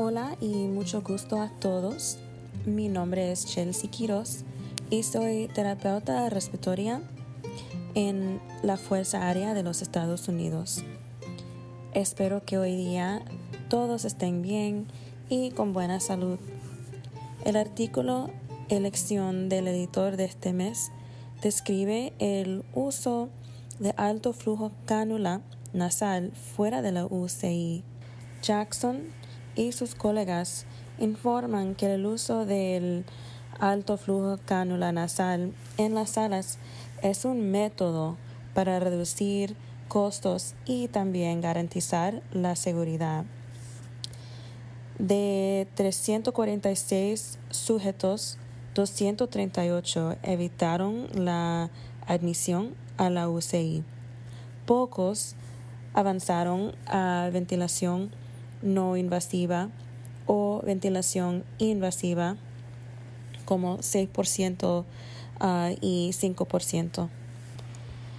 Hola y mucho gusto a todos. Mi nombre es Chelsea Quiroz y soy terapeuta respiratoria en la Fuerza Aérea de los Estados Unidos. Espero que hoy día todos estén bien y con buena salud. El artículo Elección del editor de este mes describe el uso de alto flujo cánula nasal fuera de la UCI. Jackson y sus colegas informan que el uso del alto flujo cánula nasal en las salas es un método para reducir costos y también garantizar la seguridad. De 346 sujetos, 238 evitaron la admisión a la UCI. Pocos avanzaron a ventilación no invasiva o ventilación invasiva como 6% ah, y 5%.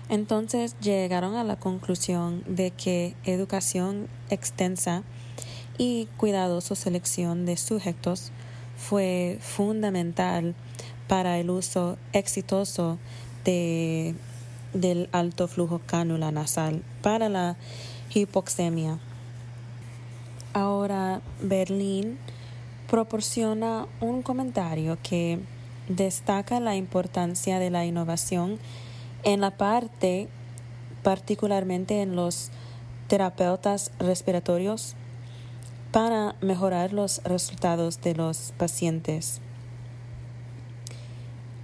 Entonces llegaron a la conclusión de que educación extensa y cuidadosa selección de sujetos fue fundamental para el uso exitoso de, del alto flujo cánula nasal para la hipoxemia. Ahora Berlín proporciona un comentario que destaca la importancia de la innovación en la parte, particularmente en los terapeutas respiratorios, para mejorar los resultados de los pacientes.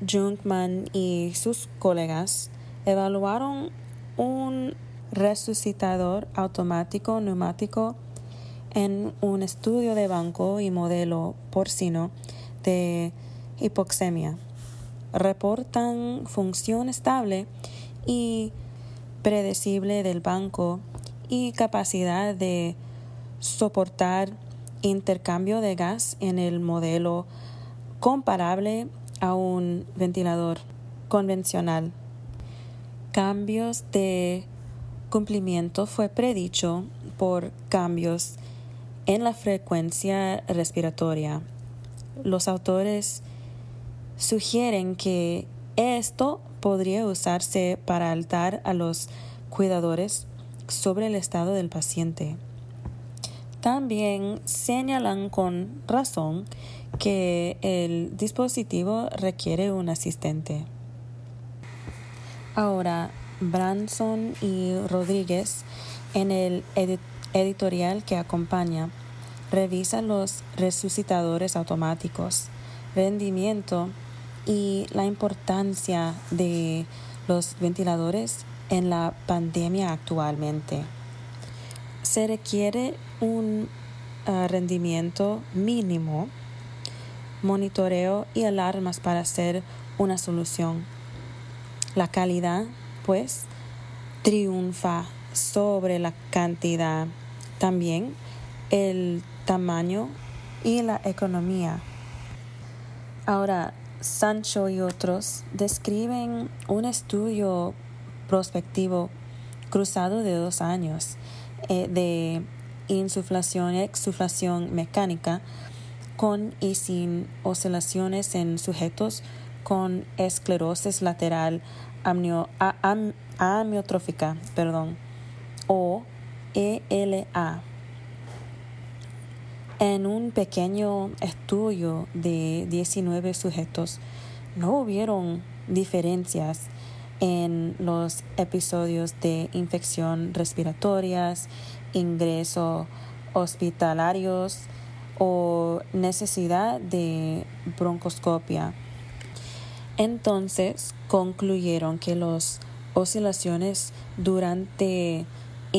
Junkman y sus colegas evaluaron un resucitador automático neumático en un estudio de banco y modelo porcino de hipoxemia. Reportan función estable y predecible del banco y capacidad de soportar intercambio de gas en el modelo comparable a un ventilador convencional. Cambios de cumplimiento fue predicho por cambios en la frecuencia respiratoria. Los autores sugieren que esto podría usarse para altar a los cuidadores sobre el estado del paciente. También señalan con razón que el dispositivo requiere un asistente. Ahora, Branson y Rodríguez en el editorial que acompaña revisa los resucitadores automáticos, rendimiento y la importancia de los ventiladores en la pandemia actualmente. Se requiere un ah, rendimiento mínimo, monitoreo y alarmas para ser una solución. La calidad, pues, triunfa sobre la cantidad. También el tamaño y la economía. Ahora, Sancho y otros describen un estudio prospectivo cruzado de dos años eh, de insuflación y exuflación mecánica con y sin oscilaciones en sujetos con esclerosis lateral amiotrófica perdón, o ELA. En un pequeño estudio de 19 sujetos, no hubieron diferencias en los episodios de infección respiratorias, ingreso hospitalarios o necesidad de broncoscopia. Entonces concluyeron que las oscilaciones durante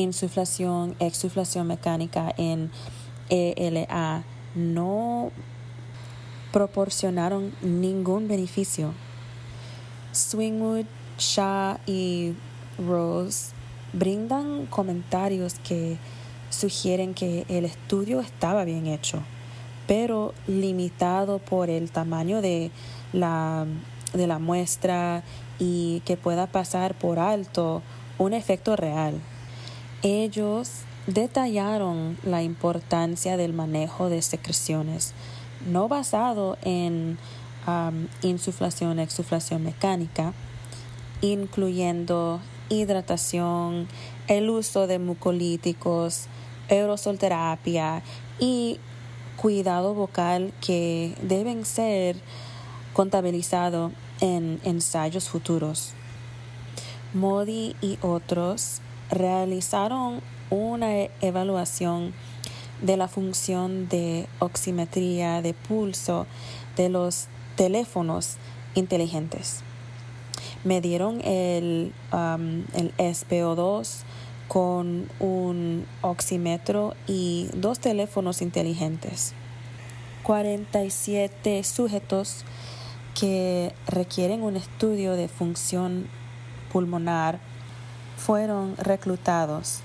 insuflación, exuflación mecánica en ELA no proporcionaron ningún beneficio. Swingwood, Shaw y Rose brindan comentarios que sugieren que el estudio estaba bien hecho, pero limitado por el tamaño de la, de la muestra y que pueda pasar por alto un efecto real. Ellos detallaron la importancia del manejo de secreciones, no basado en insuflación, exuflación mecánica, incluyendo hidratación, el uso de mucolíticos, aerosolterapia y cuidado vocal que deben ser contabilizados en ensayos futuros. Modi y otros realizaron una evaluación de la función de oximetría de pulso de los teléfonos inteligentes. Medieron el, um, el SPO2 con un oxímetro y dos teléfonos inteligentes. 47 sujetos que requieren un estudio de función pulmonar fueron reclutados.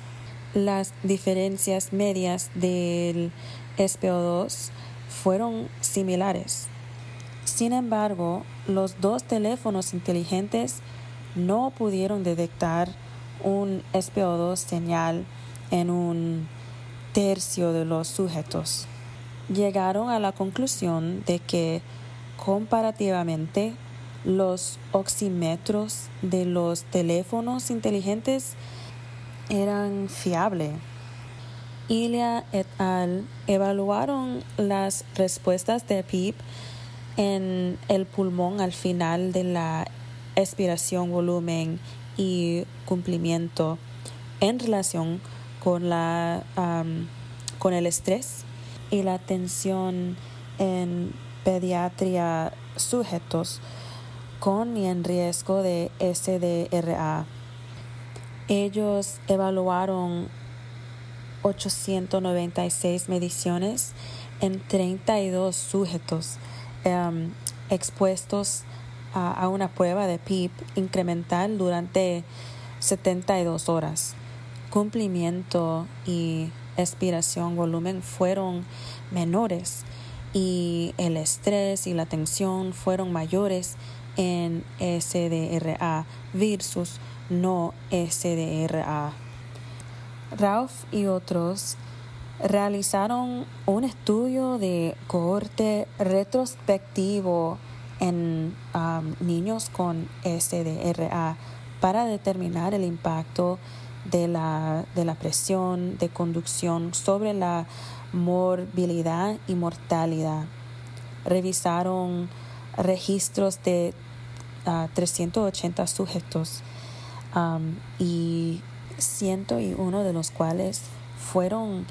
Las diferencias medias del SPO2 fueron similares. Sin embargo, los dos teléfonos inteligentes no pudieron detectar un SPO2 señal en un tercio de los sujetos. Llegaron a la conclusión de que comparativamente los oxímetros de los teléfonos inteligentes eran fiables. Ilia et al. evaluaron las respuestas de PIP en el pulmón al final de la expiración volumen y cumplimiento en relación con, la, con el estrés y la tensión en pediatría sujetos con y en riesgo de SDRA. Ellos evaluaron 896 mediciones en 32 sujetos em, expuestos a, una prueba de PIP incremental durante 72 horas. Cumplimiento y expiración volumen fueron menores y el estrés y la tensión fueron mayores en SDRA versus no SDRA. Ralph y otros realizaron un estudio de cohorte retrospectivo en um, niños con SDRA para determinar el impacto de la, de la presión de conducción sobre la morbilidad y mortalidad. Revisaron registros de 380 ah, sujetos um, y 101 de los cuales fueron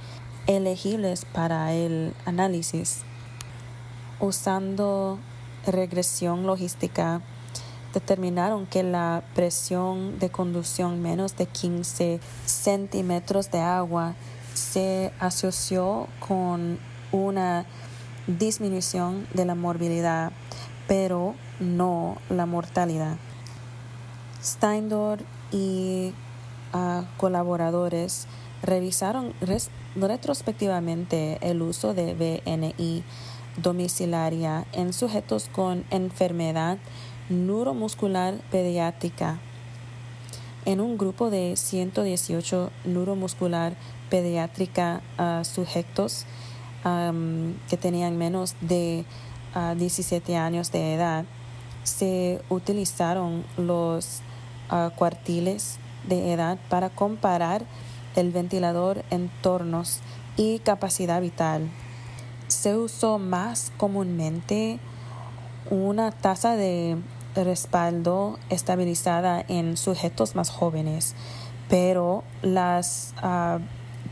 elegibles para el análisis. Usando regresión logística determinaron que la presión de conducción menos de 15 centímetros de agua se asoció con una disminución de la morbilidad, pero no la mortalidad. Steindor y ah, colaboradores revisaron retrospectivamente el uso de BNI domiciliaria en sujetos con enfermedad neuromuscular pediátrica. En un grupo de 118 neuromuscular pediátrica uh, sujetos que tenían menos de 17 ah, años de edad, se utilizaron los uh, cuartiles de edad para comparar el ventilador en tornos y capacidad vital. Se usó más comúnmente una tasa de respaldo estabilizada en sujetos más jóvenes, pero las ah,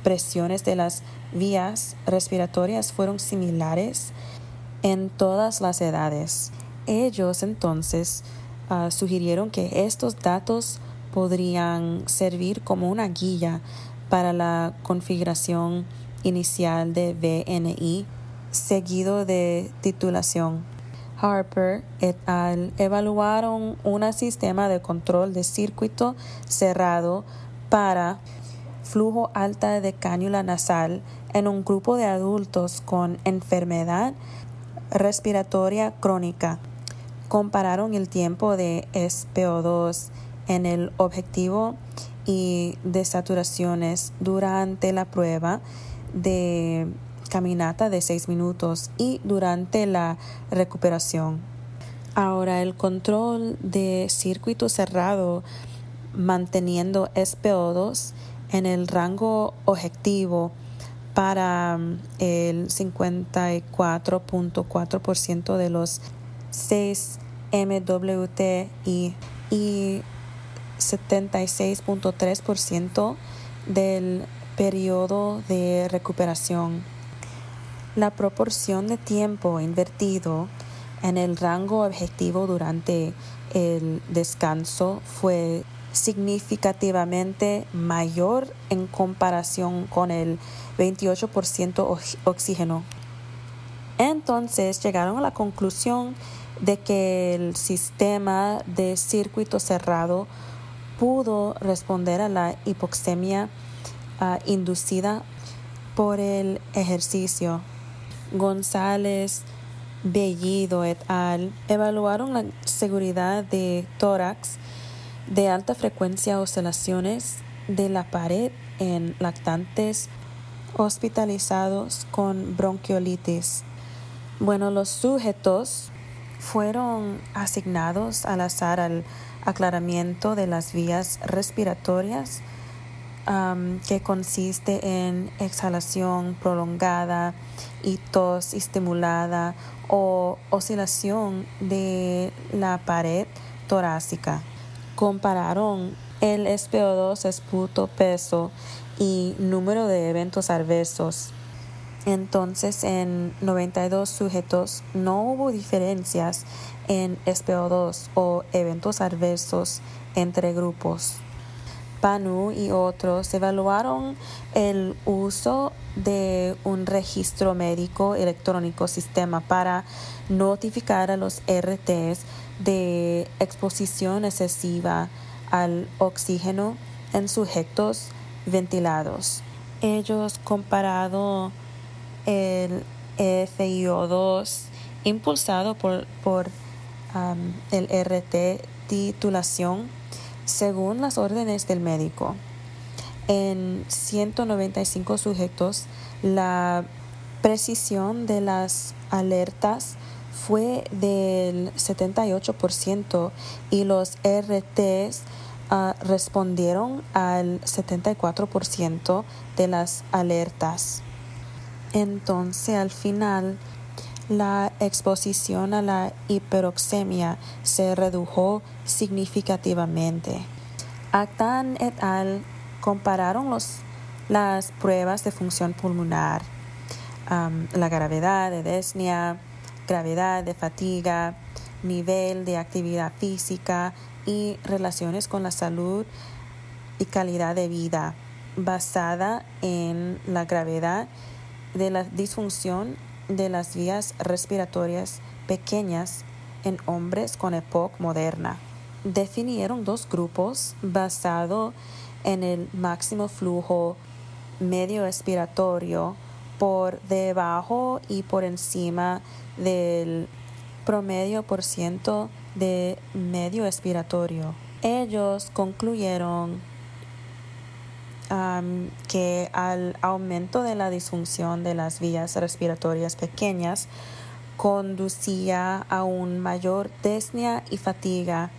presiones de las vías respiratorias fueron similares en todas las edades. Ellos entonces ah, sugirieron que estos datos podrían servir como una guía para la configuración inicial de VNI seguido de titulación. Harper et al. evaluaron un sistema de control de circuito cerrado para flujo alta de cánula nasal en un grupo de adultos con enfermedad respiratoria crónica. Compararon el tiempo de SPO2 en el objetivo y desaturaciones durante la prueba de caminata de 6 minutos y durante la recuperación. Ahora el control de circuito cerrado manteniendo SPO2 en el rango objetivo para mm, el 54.4% de los 6 MWT y, y 76.3% del periodo de recuperación. La proporción de tiempo invertido en el rango objetivo durante el descanso fue significativamente mayor en comparación con el 28% oxígeno. Entonces llegaron a la conclusión de que el sistema de circuito cerrado pudo responder a la hipoxemia ah, inducida por el ejercicio. González, Bellido et al. evaluaron la seguridad de tórax de alta frecuencia oscilaciones de la pared en lactantes hospitalizados con bronquiolitis. Bueno, los sujetos fueron asignados al azar al aclaramiento de las vías respiratorias que consiste en exhalación prolongada y tos estimulada o oscilación de la pared torácica. Compararon el SPO2, esputo, peso y número de eventos adversos. Entonces, en 92 sujetos no hubo diferencias en SPO2 o eventos adversos entre grupos. PANU y otros evaluaron el uso de un registro médico electrónico sistema para notificar a los RTs de exposición excesiva al oxígeno en sujetos ventilados. Ellos comparado el FIO2 impulsado por, por el RT titulación según las órdenes del médico. En 195 sujetos, la precisión de las alertas fue del 78% y los RTs ah, respondieron al 74% de las alertas. Entonces, al final, la exposición a la hiperoxemia se redujo significativamente. Actan et al. compararon las pruebas de función pulmonar, la gravedad de desnia, gravedad de fatiga, nivel de actividad física y relaciones con la salud y calidad de vida, basada en la gravedad de la disfunción de las vías respiratorias pequeñas en hombres con época moderna. Definieron dos grupos basado en el máximo flujo medio respiratorio por debajo y por encima del promedio por ciento de medio respiratorio. Ellos concluyeron que al aumento de la disfunción de las vías respiratorias pequeñas conducía a un mayor desnia y fatiga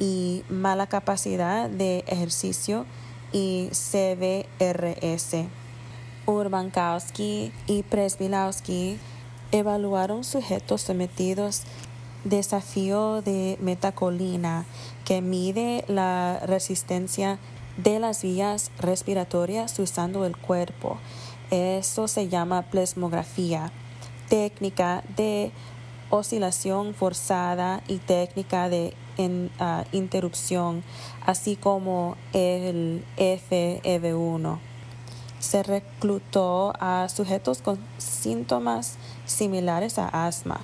y mala capacidad de ejercicio y CBRS. Urbankowski y Presbilowski evaluaron sujetos sometidos desafío de metacolina que mide la resistencia de las vías respiratorias usando el cuerpo. Eso se llama plasmografía, técnica de oscilación forzada y técnica de ah, interrupción, así como el FEV1. Se reclutó a sujetos con síntomas similares a asma.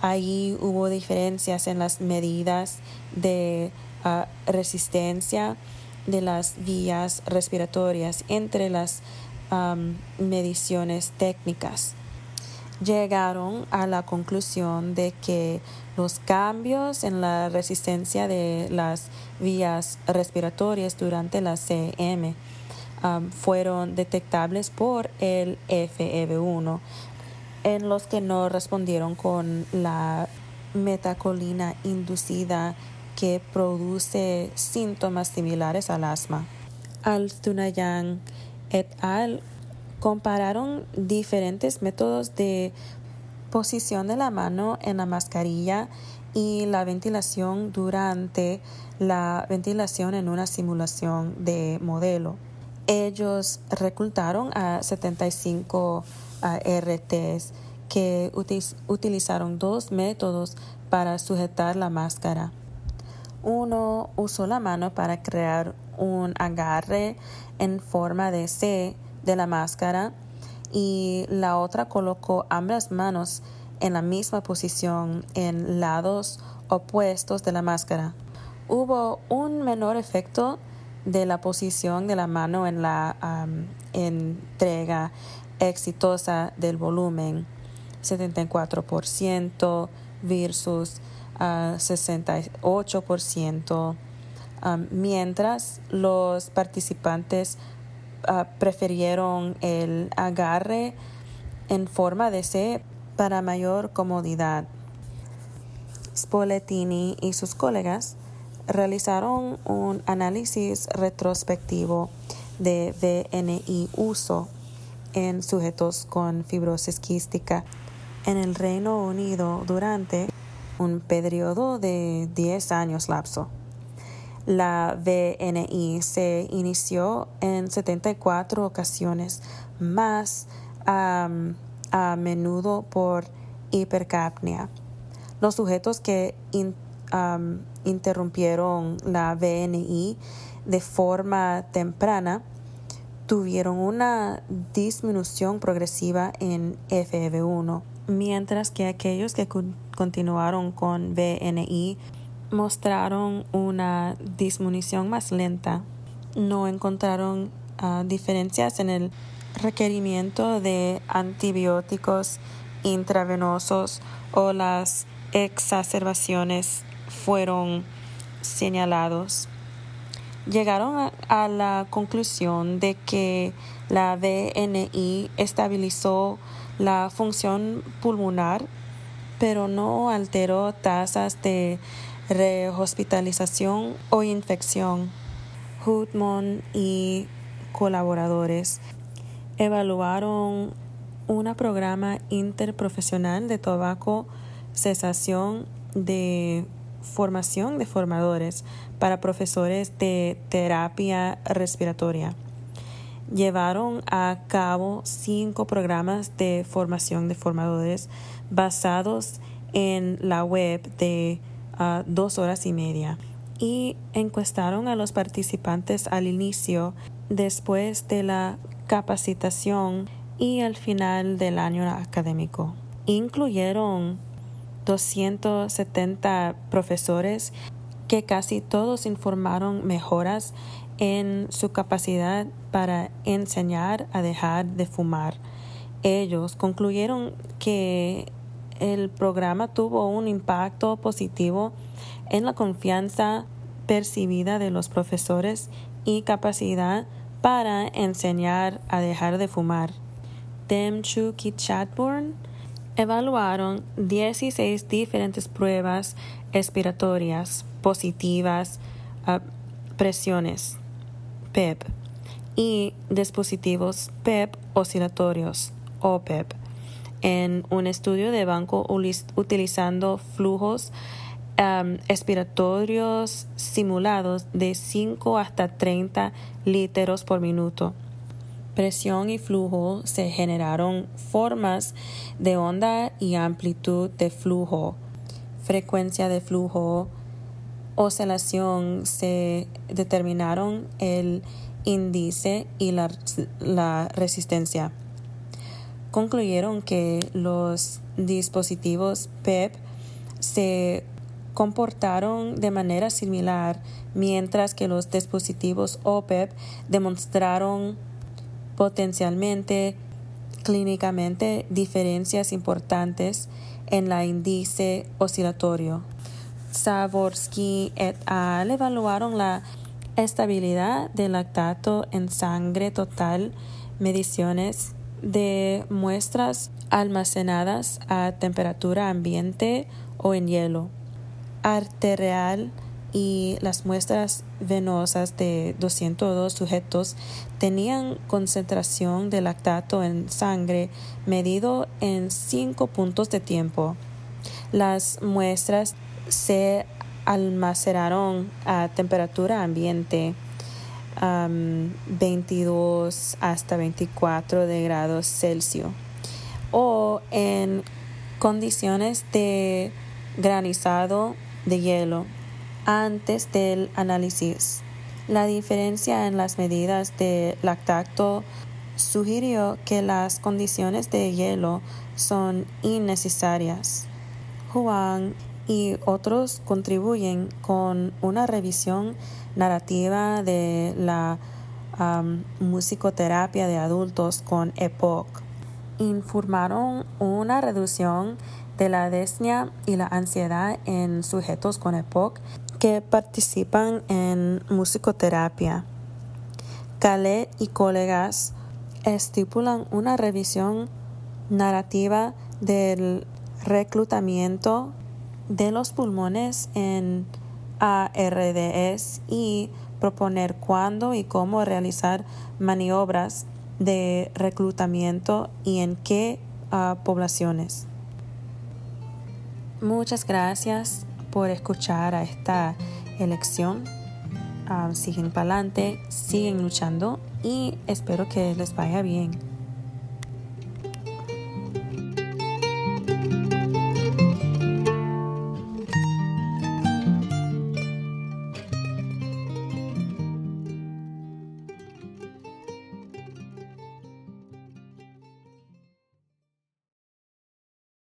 Ahí hubo diferencias en las medidas de ah, resistencia de las vías respiratorias entre las mediciones técnicas. llegaron a la conclusión de que los cambios en la resistencia de las vías respiratorias durante la CM fueron detectables por el FEV1 en los que no respondieron con la metacolina inducida que produce síntomas similares al asma. Al-Tunayan et al compararon diferentes métodos de posición de la mano en la mascarilla y la ventilación durante la ventilación en una simulación de modelo. Ellos reclutaron a 75 RTs que utilizaron dos métodos para sujetar la máscara. Uno usó la mano para crear un agarre en forma de C de la máscara y la otra colocó ambas manos en la misma posición en lados opuestos de la máscara. Hubo un menor efecto de la posición de la mano en la entrega exitosa del volumen, 74% versus 68%, mientras los participantes Ah, prefirieron el agarre en forma de C para mayor comodidad. Spoletini y sus colegas realizaron un análisis retrospectivo de VNI uso en sujetos con fibrosis quística en el Reino Unido durante un periodo de 10 años lapso. La VNI se inició en 74 ocasiones, más a menudo por hipercapnia. Los sujetos que interrumpieron la VNI de forma temprana tuvieron una disminución progresiva en FEV1, mientras que aquellos que continuaron con VNI mostraron una disminución más lenta. No encontraron ah, diferencias en el requerimiento de antibióticos intravenosos o las exacerbaciones fueron señalados. Llegaron a, la conclusión de que la VNI estabilizó la función pulmonar, pero no alteró tasas de rehospitalización o infección. Hoodmon y colaboradores evaluaron un programa interprofesional de tabaco cesación de formación de formadores para profesores de terapia respiratoria. Llevaron a cabo cinco programas de formación de formadores basados en la web de dos horas y media y encuestaron a los participantes al inicio, después de la capacitación y al final del año académico. Incluyeron 270 profesores que casi todos informaron mejoras en su capacidad para enseñar a dejar de fumar. Ellos concluyeron que el programa tuvo un impacto positivo en la confianza percibida de los profesores y capacidad para enseñar a dejar de fumar. Demchuk Chatburn evaluaron 16 diferentes pruebas expiratorias positivas a presiones PEP y dispositivos PEP oscilatorios OPEP en un estudio de banco utilizando flujos expiratorios simulados de 5 hasta 30 litros por minuto. Presión y flujo se generaron formas de onda y amplitud de flujo, frecuencia de flujo, oscilación se determinaron el índice y la resistencia. Concluyeron que los dispositivos PEP se comportaron de manera similar, mientras que los dispositivos OPEP demostraron potencialmente clínicamente diferencias importantes en la índice oscilatorio. Savorsky et al. evaluaron la estabilidad del lactato en sangre total, mediciones de muestras almacenadas a temperatura ambiente o en hielo, arterial y las muestras venosas de 202 sujetos tenían concentración de lactato en sangre medido en 5 puntos de tiempo. Las muestras se almacenaron a temperatura ambiente 22 hasta 24 de grados Celsius o en condiciones de granizado de hielo antes del análisis. La diferencia en las medidas de lactato sugirió que las condiciones de hielo son innecesarias. Juan y otros contribuyen con una revisión narrativa de la musicoterapia de adultos con EPOC. Informaron una reducción de la desnia y la ansiedad en sujetos con EPOC que participan en musicoterapia. Calet y colegas estipulan una revisión narrativa del reclutamiento de los pulmones en ARDS y proponer cuándo y cómo realizar maniobras de reclutamiento y en qué ah, poblaciones. Muchas gracias por escuchar a esta elección. Ah, siguen para adelante, siguen luchando y espero que les vaya bien.